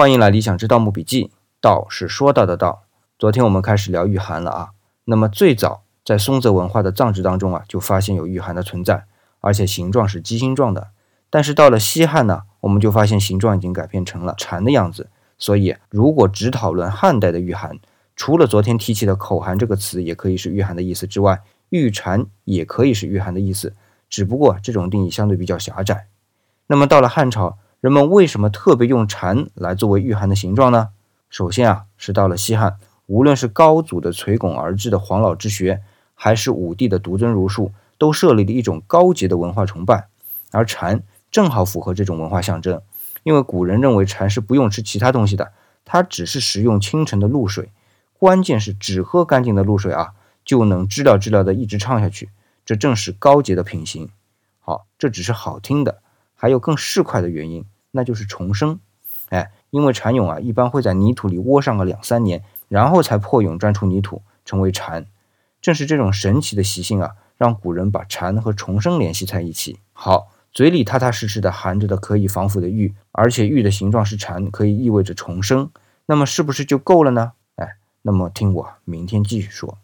欢迎来理想之盗墓笔记，道是说到的道。昨天我们开始聊玉函了啊。那么最早在松泽文化的葬制当中啊，就发现有玉函的存在，而且形状是鸡心状的。但是到了西汉呢，我们就发现形状已经改变成了蝉的样子。所以如果只讨论汉代的玉函，除了昨天提起的口函这个词也可以是玉函的意思之外，玉蝉也可以是玉函的意思，只不过这种定义相对比较狭窄。那么到了汉朝。人们为什么特别用蝉来作为御寒的形状呢？首先啊，是到了西汉，无论是高祖的垂拱而治的黄老之学，还是武帝的独尊儒术，都设立了一种高洁的文化崇拜，而蝉正好符合这种文化象征。因为古人认为蝉是不用吃其他东西的，它只是食用清晨的露水，关键是只喝干净的露水啊，就能知了知了的一直唱下去，这正是高洁的品行。好，这只是好听的。还有更市侩的原因，那就是重生。哎，因为蚕蛹啊，一般会在泥土里窝上个两三年，然后才破蛹钻出泥土，成为蚕。正是这种神奇的习性啊，让古人把蝉和重生联系在一起。好，嘴里踏踏实实的含着的可以防腐的玉，而且玉的形状是蝉，可以意味着重生。那么是不是就够了呢？哎，那么听我明天继续说。